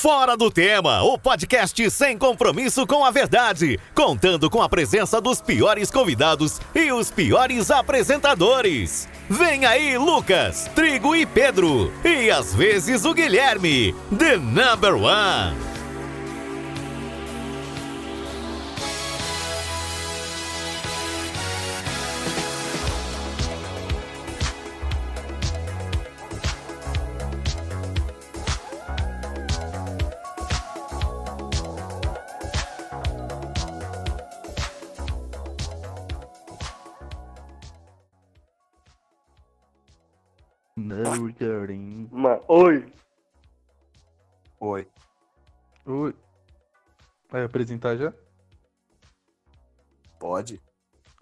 Fora do Tema, o podcast sem compromisso com a verdade, contando com a presença dos piores convidados e os piores apresentadores. Vem aí, Lucas, Trigo e Pedro, e às vezes o Guilherme, The Number One. No recording. Ma Oi. Oi. Oi. Vai apresentar já? Pode?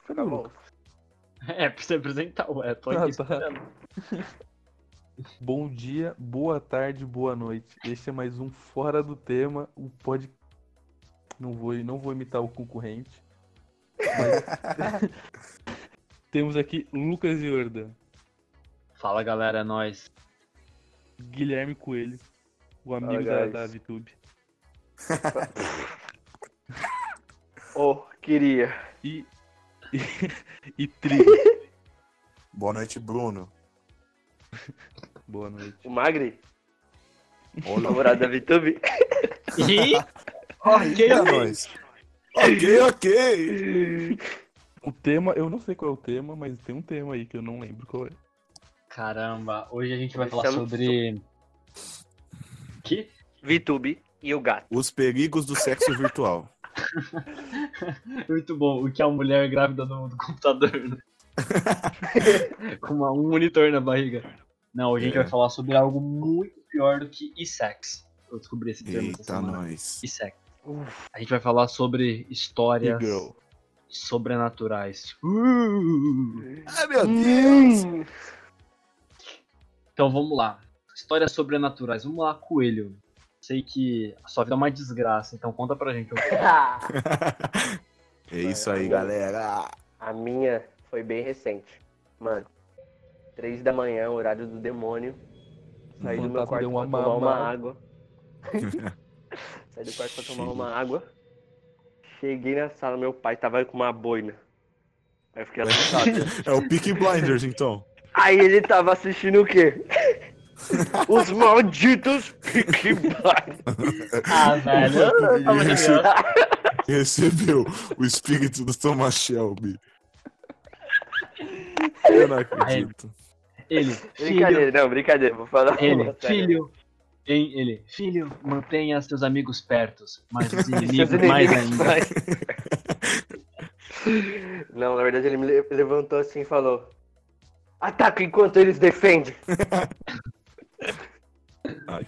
Tá bom. É, pra você apresentar, ué, tô Ah, aqui tá. esperando. Bom dia, boa tarde, boa noite. Este é mais um Fora do Tema, o pod... Não vou, não vou imitar o concorrente. Mas... Temos aqui Lucas Jordan, Fala galera, é nóis. Guilherme Coelho, o amigo Fala, da, guys. da VTube. Oh, queria. E. E, e Trigo. Boa noite, Bruno. Boa noite. O Magri, Olá. namorado da VTube. E. ok, ok. nós. Ok, ok. O tema, eu não sei qual é o tema, mas tem um tema aí que eu não lembro qual é. Caramba, hoje a gente vai falar sobre. Que? VTube e o gato. Os perigos do sexo virtual. Muito bom, o que é uma mulher grávida no, computador, né? Com uma- um monitor na barriga. Não, hoje a gente É. vai falar sobre algo muito pior do que e-sex. Eu descobri esse termo Eita, nós. E-sex. A gente vai falar sobre histórias sobrenaturais. Uh! Ai, meu Deus. Então vamos lá. Histórias sobrenaturais. Vamos lá, Coelho. Sei que a sua vida é uma desgraça, então conta pra gente. um. É isso aí, galera. A minha foi bem recente. Mano, três da manhã, horário do demônio. Saí do meu quarto pra tomar uma água. Saí do quarto pra tomar uma água. Cheguei na sala, meu pai tava com uma boina. Aí eu fiquei assustado. É o Peaky Blinders, então. Aí ele tava assistindo o quê? Os malditos Peaky Blinders. Ah, velho. eu tava graça. Recebeu o espírito do Thomas Shelby. Eu não acredito. Ele, filho, Brincadeira, não, brincadeira, vou falar ele, filho. Hein, ele, filho, mantenha seus amigos pertos, mas os Seus inimigos mais inimigos ainda. mais. Não, na verdade ele me le- levantou assim e falou: Ataca enquanto eles defendem. Ai.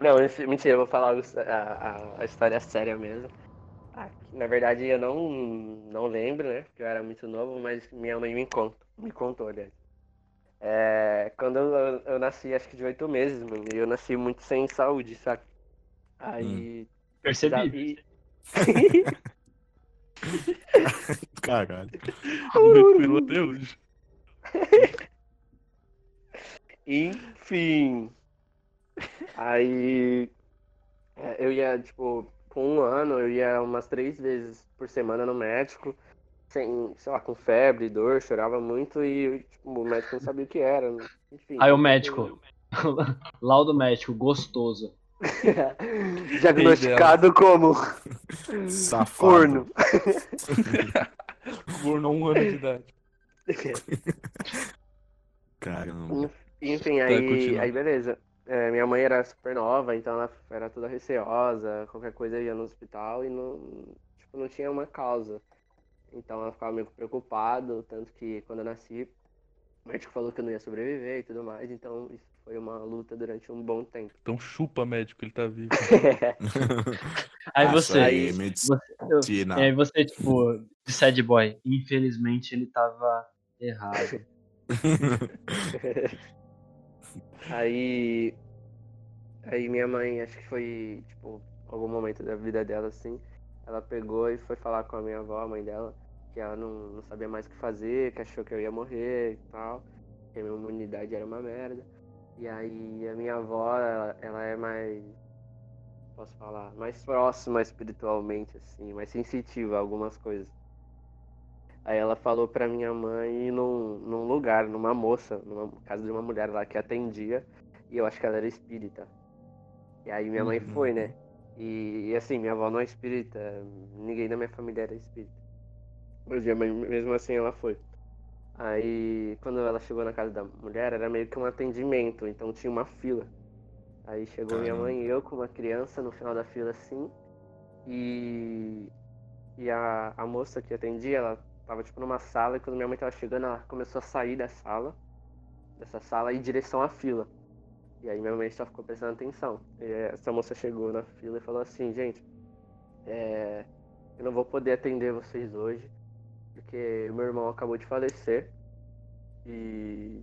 Não, mentira, eu vou falar a, a- a história séria mesmo. Ah, na verdade eu não, não lembro, né? Porque eu era muito novo, mas minha mãe me contou, me contou, aliás. É, quando eu, eu nasci, acho que de oito meses, mano, e eu nasci muito sem saúde, sabe? Aí. Percebi. precisava- Caralho. Até hoje. Enfim. Aí é, eu ia, tipo, com um ano, eu ia umas três vezes por semana no médico, sem, sei lá, com febre, dor, chorava muito e tipo, o médico não sabia o que era. Enfim. Aí o médico, laudo médico, gostoso. Diagnosticado como Safado. corno. Corno um ano de idade. Caramba. Enfim, aí, aí beleza. É, minha mãe era super nova, então ela era toda receosa, qualquer coisa ia no hospital e não, tipo, não tinha uma causa. Então ela ficava meio preocupada, tanto que quando eu nasci, o médico falou que eu não ia sobreviver e tudo mais, então isso foi uma luta durante um bom tempo. Então chupa médico, ele tá vivo. Aí você, aí, e aí você, tipo, de sad boy, infelizmente ele tava errado. Aí. Aí minha mãe, acho que foi, tipo, algum momento da vida dela, assim, ela pegou e foi falar com a minha avó, a mãe dela, que ela não, não sabia mais o que fazer, que achou que eu ia morrer e tal, que a minha imunidade era uma merda. E aí a minha avó, ela, ela é mais. falar? Mais próxima espiritualmente, assim, mais sensitiva a algumas coisas. Aí ela falou pra minha mãe ir num, num lugar, numa moça, numa casa de uma mulher lá que atendia, e eu acho que ela era espírita. E aí minha mãe foi, né? E, e, assim, minha avó não é espírita, ninguém da minha família era espírita. Mas mesmo assim, ela foi. Aí, quando ela chegou na casa da mulher, era meio que um atendimento, então tinha uma fila. Aí chegou minha mãe e eu com uma criança no final da fila assim. E, e a, a moça que atendia, ela tava tipo numa sala e quando minha mãe tava chegando, ela começou a sair da sala, dessa sala em direção à fila. E aí minha mãe só ficou prestando atenção. E essa moça chegou na fila e falou assim, gente, é, eu não vou poder atender vocês hoje, porque meu irmão acabou de falecer e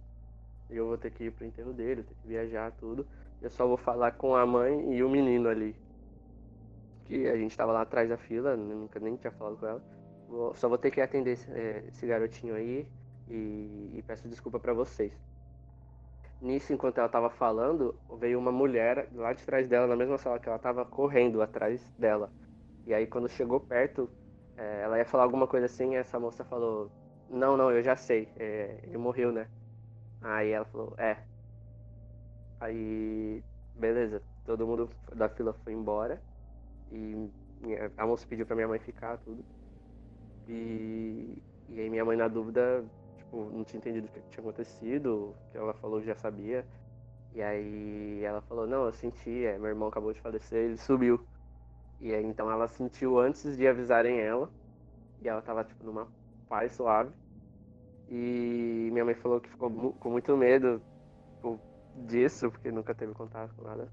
eu vou ter que ir pro enterro dele, ter que viajar, tudo. Eu só vou falar com a mãe e o menino ali. Que a gente tava lá atrás da fila, nunca nem tinha falado com ela. Só vou ter que atender esse, é, esse garotinho aí e, e peço desculpa pra vocês. Nisso, enquanto ela tava falando, veio uma mulher lá de trás dela, na mesma sala que ela tava, correndo atrás dela. E aí, quando chegou perto, é, ela ia falar alguma coisa assim, e essa moça falou: Não, não, eu já sei, é, ele morreu, né? Aí ela falou: É. Aí, beleza, todo mundo da fila foi embora. E a moça pediu pra minha mãe ficar, tudo. E, e aí, minha mãe, na dúvida, tipo, não tinha entendido o que tinha acontecido, que ela falou já sabia. E aí ela falou, não, eu senti, é, meu irmão acabou de falecer, ele subiu. E aí então ela sentiu antes de avisarem ela. E ela tava tipo numa paz suave. E minha mãe falou que ficou com muito medo tipo, disso, porque nunca teve contato com nada.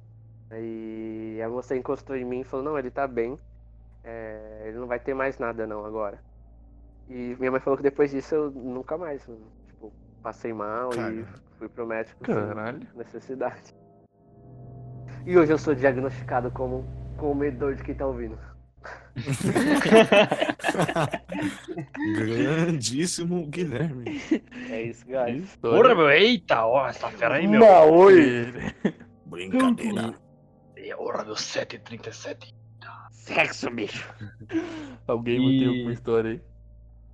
Aí a moça encostou em mim e falou, não, ele tá bem. É, ele não vai ter mais nada não agora. E minha mãe falou que depois disso eu nunca mais, tipo, passei mal e Caramba. fui pro médico sem Caralho. necessidade. E hoje eu sou diagnosticado como comedor de quem tá ouvindo. Grandíssimo Guilherme. É isso, guys. Porra, meu, eita, ó, essa fera aí, meu. Maoi. Brincadeira. É hora do 7h37. Sexo, bicho. Alguém E- manteve alguma história aí.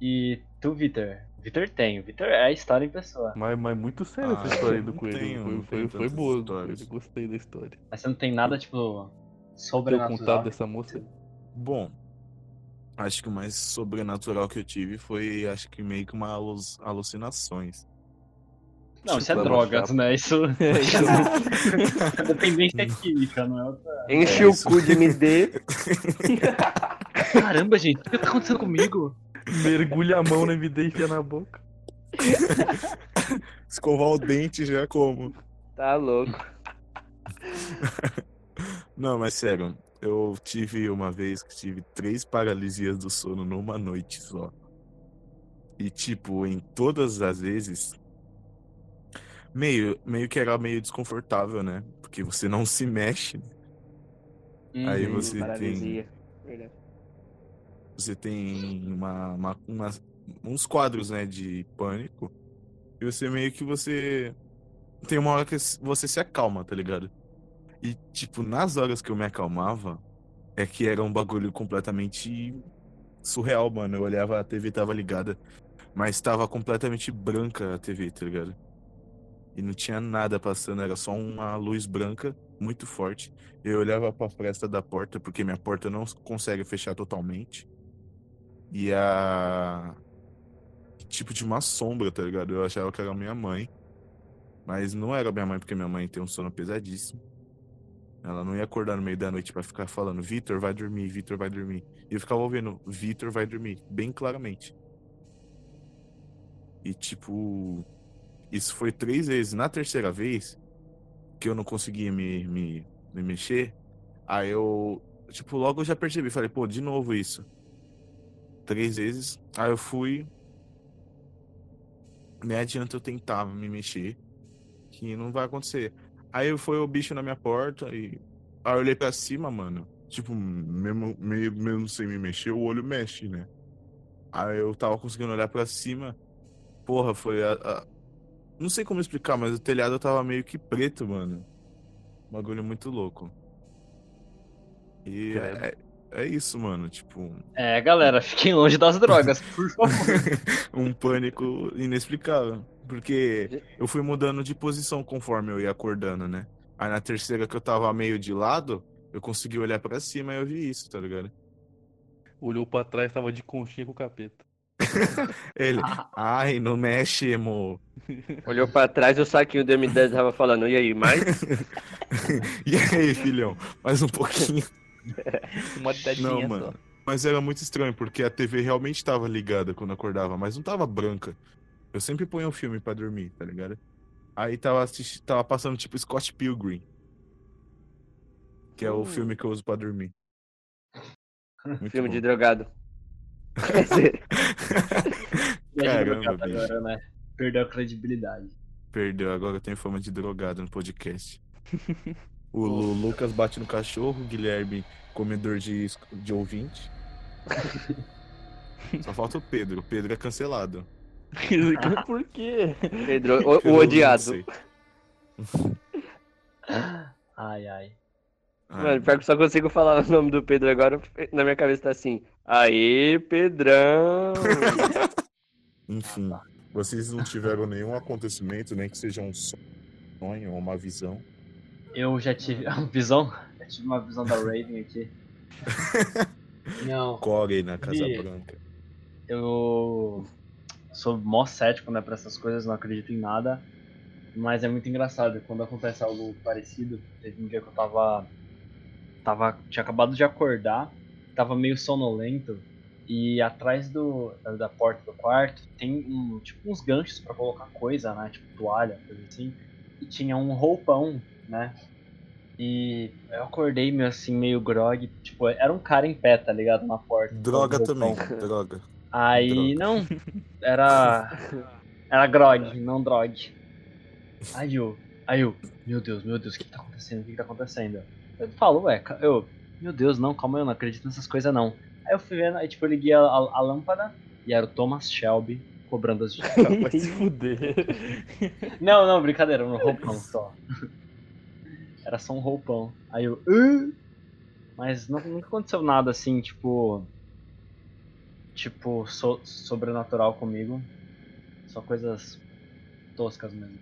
E tu, Vitor? Vitor tem, o Vitor é a história em pessoa. Mas, mas muito séria Ah, essa história do não coelho. tenho- foi, não foi, foi boa. Eu gostei da história. Mas você não tem nada, tipo, sobrenatural. contato dessa moça. Bom, acho que o mais sobrenatural que eu tive foi, acho que meio que uma alu- alucinações. Não, isso é Tipo, drogas, chapa. né? Isso. É, isso. Dependência química, não é outra. Enche É o isso. cu de MD. Caramba, gente, o que tá acontecendo comigo? Mergulha a mão na MD e enfia na boca. Escovar o dente já é como. Tá louco. Não, mas sério, eu tive uma vez que tive três paralisias do sono numa noite só. E tipo, em todas as vezes, meio, meio que era meio desconfortável, né? Porque você não se mexe, Aí Uhum. você tem, Paralisia. Verdade. Você tem uma, uma- uma- uns quadros, né, de pânico. E você meio que você tem uma hora que você se acalma, tá ligado? E tipo, nas horas que eu me acalmava, é que era um bagulho completamente surreal, mano. Eu olhava, a TV tava ligada, mas tava completamente branca a TV, tá ligado? E não tinha nada passando, era só uma luz branca muito forte. Eu olhava pra fresta da porta, porque minha porta não consegue fechar totalmente. E a. Tipo de uma sombra, tá ligado? Eu achava que era minha mãe. Mas não era minha mãe, porque minha mãe tem um sono pesadíssimo. Ela não ia acordar no meio da noite pra ficar falando: Vitor, vai dormir, Vitor, vai dormir. E eu ficava ouvindo: Vitor, vai dormir, bem claramente. E tipo. Isso foi três vezes. Na terceira vez, que eu não conseguia me, me, me mexer, aí eu. Tipo, logo eu já percebi. Falei: pô, de novo isso. Três vezes. Aí eu fui. Nem adianta eu tentar me mexer. Que não vai acontecer. Aí foi o bicho na minha porta e. Aí eu olhei pra cima, mano. Tipo, mesmo, meio, mesmo sem me mexer, o olho mexe, né? Aí eu tava conseguindo olhar pra cima. Porra, foi a, a- Não sei como explicar, mas o telhado tava meio que preto, mano. Bagulho muito louco. E Credo. é, é isso, mano. Tipo, É, galera, fiquem longe das drogas, por favor. um pânico inexplicável. Porque eu fui mudando de posição conforme eu ia acordando, né? Aí na terceira que eu tava meio de lado, eu consegui olhar pra cima e eu vi isso, tá ligado? Olhou pra trás, tava de conchinha com o capeta. Ele, ai, não mexe, emo. Olhou pra trás e o saquinho do M10 tava falando, e aí, mais? E aí, filhão? Mais um pouquinho. Uma Não, só. mano. Mas era muito estranho, porque a TV realmente tava ligada quando eu acordava, mas não tava branca. Eu sempre ponho um filme pra dormir, tá ligado? Aí tava, assisti- tava passando tipo Scott Pilgrim. Que é o Uh. filme que eu uso pra dormir. Muito Filme bom. de drogado. Caramba, bicho. agora, né? Perdeu a credibilidade. Perdeu, agora eu tenho fama de drogado no podcast. O Lu- Lucas bate no cachorro, o Guilherme comedor de, de ouvinte. Só falta o Pedro. O Pedro é cancelado. Por quê? Pedro, o, o odiado. Ai, ai. Ah, Mano, pior que eu só consigo falar o nome do Pedro agora, na minha cabeça tá assim. Aê, Pedrão! Enfim, vocês não tiveram nenhum acontecimento, nem que seja um sonho ou uma visão. Eu já tive uma visão. Eu tive uma visão da Raven aqui. Não, Corey na Casa E- Branca. eu sou mó cético, né, pra essas coisas, não acredito em nada. Mas é muito engraçado quando acontece algo parecido. Teve um dia que eu tava. tava tinha acabado de acordar, tava meio sonolento. E atrás do, da, porta do quarto tem um, tipo uns ganchos pra colocar coisa, né? Tipo toalha, coisa assim. E tinha um roupão, né? E eu acordei meio assim, meio grog. Tipo, era um cara em pé, tá ligado? Na porta. Droga também, droga. Aí, não, era. Era grog, não drog. Aí eu, aí eu, meu Deus, meu Deus, o que tá acontecendo? O que tá acontecendo? Eu falo, ué, eu, meu Deus, não, calma, eu não acredito nessas coisas não. Aí eu fui vendo, aí tipo, eu liguei a, a- a lâmpada e era o Thomas Shelby cobrando as dívidas. Vai se fuder. Não, não, brincadeira, um roupão só. Era só um roupão. Aí eu. "Hã?" Mas não, nunca aconteceu nada assim, tipo. Tipo, so- sobrenatural comigo. Só coisas toscas mesmo.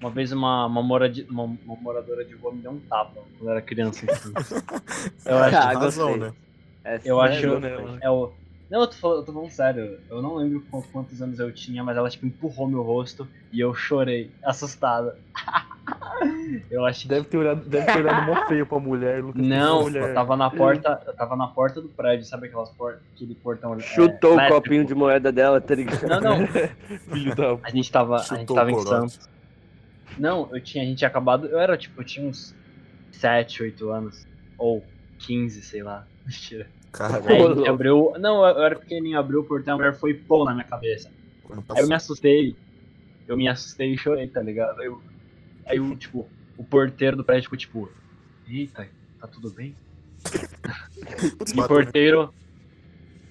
Uma vez uma, uma, moradi- uma, uma moradora de rua me deu um tapa quando eu era criança. assim. Eu acho, Ah, razão, né? É eu acho. né? É o. Não, eu tô, falando, eu tô falando sério. Eu não lembro qu- quantos anos eu tinha, mas ela tipo empurrou meu rosto e eu chorei, assustado. eu acho que. Deve ter olhado, deve ter olhado mó feio pra mulher, Lucas. Não, mulher. eu tava na porta. Eu tava na porta do prédio, sabe aquelas portas, aquele portão. é, Chutou o elétrico? copinho de moeda dela, tá ligado? Não, não. Filho da. A gente tava, a gente tava em. Santos. Não, eu tinha, a gente tinha acabado. Eu era tipo, eu tinha uns 7, 8 anos. Ou 15, sei lá. Mentira. Caralho, abriu. Não, eu era pequenininho, abriu o portão, a mulher foi pô na minha cabeça. Aí eu me assustei. Eu me assustei e chorei, tá ligado? Eu, aí o, tipo, o porteiro do prédio ficou tipo, eita, tá tudo bem? E o porteiro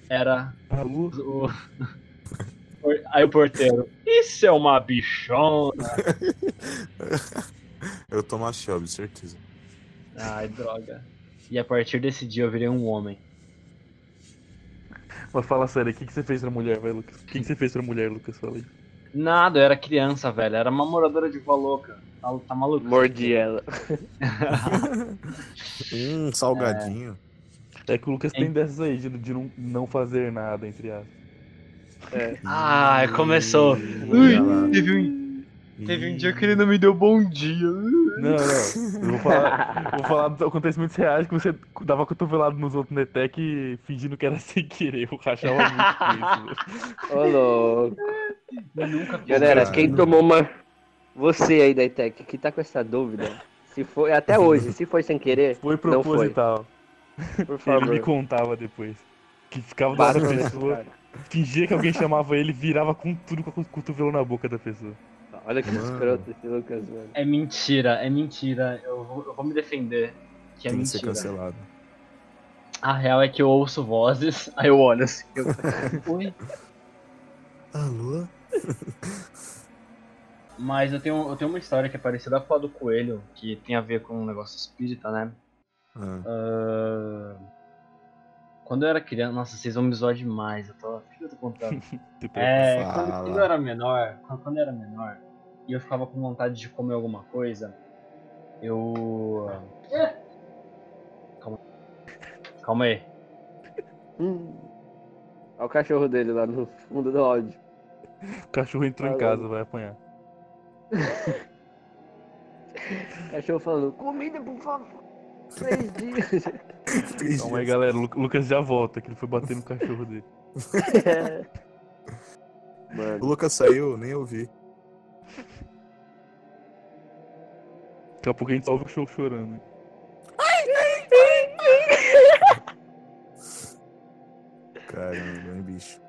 era A luz. o. Aí o porteiro, isso é uma bichona. Eu tomo a Shelby, certeza. Ai, droga. E a partir desse dia eu virei um homem. Mas fala sério, o que, que você fez pra mulher, vai, Lucas? O que, que você fez pra mulher, Lucas? Fala aí. Nada, eu era criança, velho. Era uma moradora de rua louca. Tá, tá maluco? Mordi ela. Hum, salgadinho. É que o Lucas tem dessas aí, de, de não, não fazer nada, entre aspas. É. Ai, começou. Ui, teve um, teve um dia que ele não me deu bom dia. Não, não. Eu vou falar, vou falar dos acontecimentos reais que você dava cotovelado nos outros Netec fingindo que era sem querer. Eu rachava muito com isso. Ô, louco. Eu nunca Galera, quem tomou uma. Você aí da ITEC que tá com essa dúvida, se foi. Até hoje, se foi sem querer, Foi Não foi. proposital. por Ele favor. me contava depois. Que ficava do lado da pessoa, cara. fingia que alguém chamava ele, virava com tudo com o cotovelo na boca da pessoa. Olha que Mano. escroto esse Lucas, mano. É mentira, é mentira. Eu vou, eu vou me defender. Que é Tem que ser mentira. cancelado. A real é que eu ouço vozes, aí eu olho assim. Eu... Oi? Alô? Mas eu tenho, eu tenho uma história que é parecida com a do coelho, que tem a ver com um negócio espírita, né? Ah, Ah, Quando eu era criança, nossa, vocês vão me zoar demais. Eu tô, o que eu tô contando? É, quando, quando eu era menor, quando, quando eu era menor, e eu ficava com vontade de comer alguma coisa, eu. Calma. Calma aí. Hum. Olha o cachorro dele lá no fundo do áudio. O cachorro entrou em Falando. casa, vai apanhar. O cachorro falando, comida, por favor. Três dias. três Calma aí, dias. galera. O Lu- Lucas já volta, que ele foi bater no cachorro dele. O Mano, Lucas saiu, nem ouvi. Daqui a pouco a gente só ouve o cachorro chorando. Caramba, hein, bicho.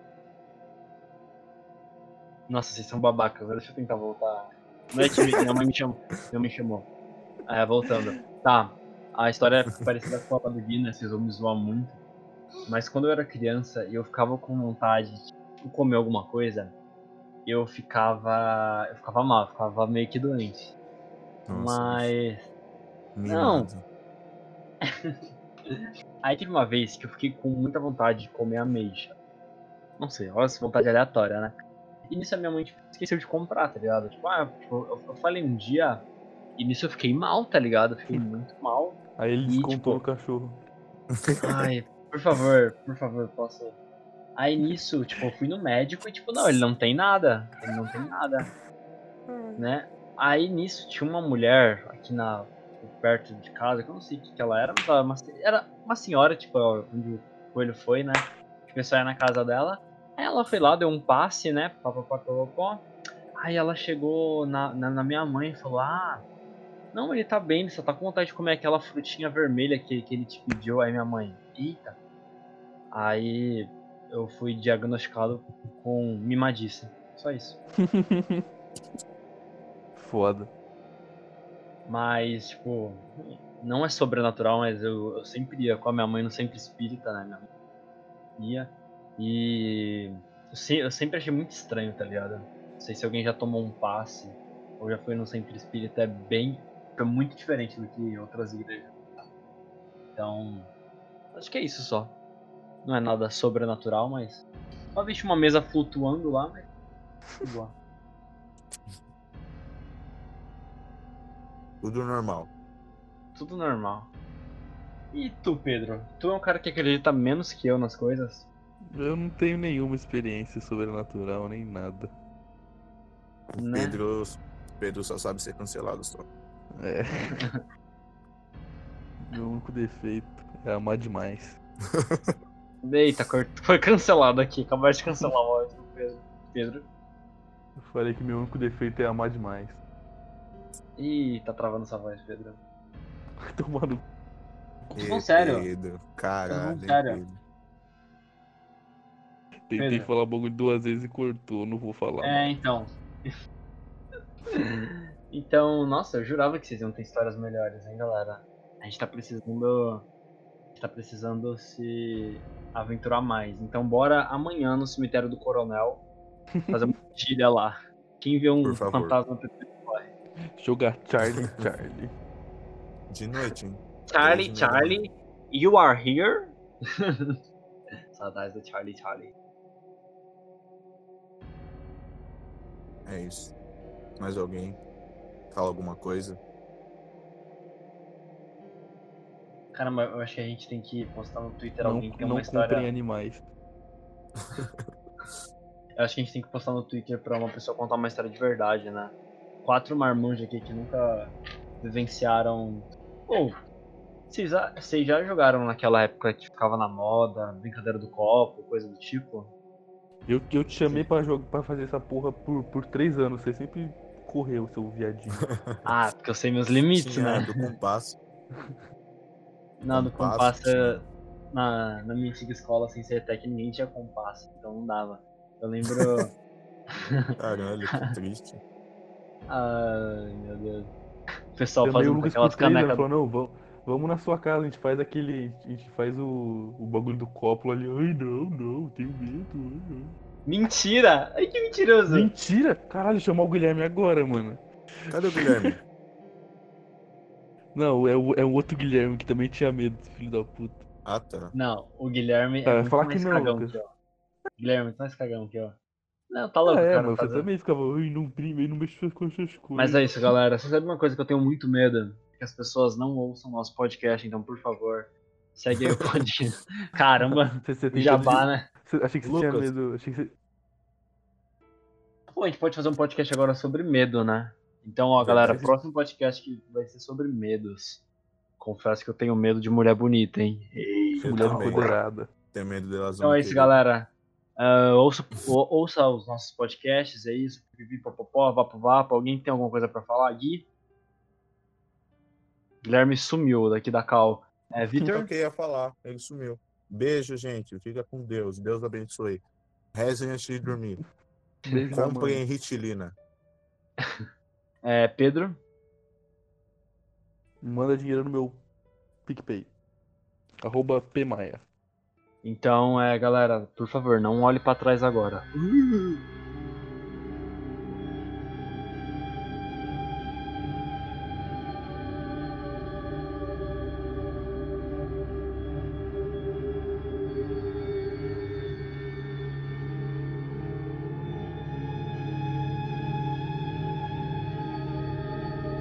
Nossa, vocês são babacas, deixa eu tentar voltar. Não é que me- minha mãe me chamou. Minha mãe chamou. É, voltando. Tá, a história é parecida com a do Guinness, vocês vão me zoar muito. Mas quando eu era criança e eu ficava com vontade de comer alguma coisa, eu ficava. Eu ficava mal, eu ficava meio que doente. Nossa, Mas. não. Aí teve uma vez que eu fiquei com muita vontade de comer ameixa. Não sei, olha essa vontade aleatória, né? E nisso a minha mãe tipo, esqueceu de comprar, tá ligado? Tipo, ah, tipo, eu, eu falei um dia e nisso eu fiquei mal, tá ligado? Eu fiquei muito mal. Aí ele E, descontou tipo, no cachorro. Ai, por favor, por favor, posso. Aí nisso, tipo, eu fui no médico e tipo, não, ele não tem nada. Ele não tem nada. Né? Aí nisso tinha uma mulher aqui na perto de casa, que eu não sei o que, que ela era, mas ela era uma, era uma senhora, tipo, onde o coelho foi, né? Que o pessoal ia na casa dela. Aí ela foi lá, deu um passe, né? Papapá. Aí ela chegou na, na, na minha mãe e falou: Ah, não, ele tá bem, ele só tá com vontade de comer aquela frutinha vermelha que, que ele te pediu. Aí minha mãe, eita. Aí eu fui diagnosticado com mimadiça. Só isso. Foda. Mas, tipo, não é sobrenatural, mas eu, eu sempre ia com a minha mãe no centro espírita, né? Minha mãe ia. E eu, se- eu sempre achei muito estranho, tá ligado? Não sei se alguém já tomou um passe ou já foi no centro espírita, é bem. é muito diferente do que outras igrejas. Então, acho que é isso só. Não é nada sobrenatural, mas. Só vi uma mesa flutuando lá, mas. lá. Tudo normal. Tudo normal. E tu, Pedro? Tu é um cara que acredita menos que eu nas coisas? Eu não tenho nenhuma experiência sobrenatural, nem nada. Né? Pedro, Pedro só sabe ser cancelado só. É. Meu único defeito é amar demais. Eita, foi cancelado aqui. Acabaste de cancelar o áudio do Pedro. Eu falei que meu único defeito é amar demais. Ih, tá travando essa voz, Pedro. Tomando. Tô falando sério. Pedro, caralho. Tô falando sério. Pedro. Tentei Pedro. falar bagulho duas vezes e cortou, não vou falar. É, então. então, nossa, eu jurava que vocês iam ter histórias melhores, hein, galera? A gente tá precisando. A gente tá precisando se aventurar mais. Então, bora amanhã no cemitério do Coronel fazer uma trilha lá. Quem vê um Por fantasma corre. Jogar Charlie Charlie. De noite, hein? Charlie, Charlie, you are here? Saudades do Charlie, Charlie. É isso. Mais alguém? Fala alguma coisa? Caramba, eu acho que a gente tem que postar no Twitter Não, alguém que tem não uma história. comprem animais. Eu acho que a gente tem que postar no Twitter pra uma pessoa contar uma história de verdade, né? Quatro marmanjos aqui que nunca vivenciaram. Ou, vocês já, vocês já jogaram naquela época que ficava na moda, brincadeira do copo, coisa do tipo? Eu, eu te chamei pra, jogar, pra fazer essa porra por, por três anos. Você sempre correu, seu viadinho. Ah, porque eu sei meus limites, Tinha né? do compasso. Não, do compasso, compasso. Na, na minha antiga escola, sem ser até que ninguém tinha compasso, então não dava. Eu lembro. Caralho, que triste. Ai, meu Deus. O pessoal fazendo aquelas anos. canecas. Falou, não, vamos, vamos na sua casa, a gente faz aquele. A gente faz o, o bagulho do copo ali. Ai, não, não, tenho medo. ai. Mentira! Ai, que mentiroso! Mentira! Caralho, chamar o Guilherme agora, mano. Cadê o Guilherme? Não, é o, é o outro Guilherme que também tinha medo, filho da puta. Ah, tá. Não, o Guilherme Ah, é muito fala mais que não, cagão Lucas. que eu. Guilherme, tu é mais cagão que eu. Não, tá louco, Ah, é, cara. mas tá você também ficava, ai, não prime, não mexa com essas coisas. Mas é isso, galera. Você sabe uma coisa que eu tenho muito medo? Que as pessoas não ouçam nosso podcast, então, por favor, segue aí o podcast. Caramba, Você, você tem jabá, né? de- você- Achei que você tinha Lucas. medo. Achei que você... Pô, a gente pode fazer um podcast agora sobre medo, né? Então, ó, galera, próximo podcast que vai ser sobre medos. Confesso que eu tenho medo de mulher bonita, hein? Eu Mulher também. empoderada. Tem medo delas Então é isso, galera. Ah, ouça, ou- ouça os nossos podcasts, é isso. Pipi, popopó, vapo, vapo. Alguém tem alguma coisa pra falar? Gui? Guilherme sumiu daqui da Cal. É, Então Vitor? o que eu ia falar, ele sumiu. Beijo, gente. Fica com Deus. Deus abençoe. Rezem antes de dormir. Comprem Ritilina. É, Pedro? Manda dinheiro no meu PicPay. Arroba Pmaia. Então, é, galera, por favor, não olhe pra trás agora.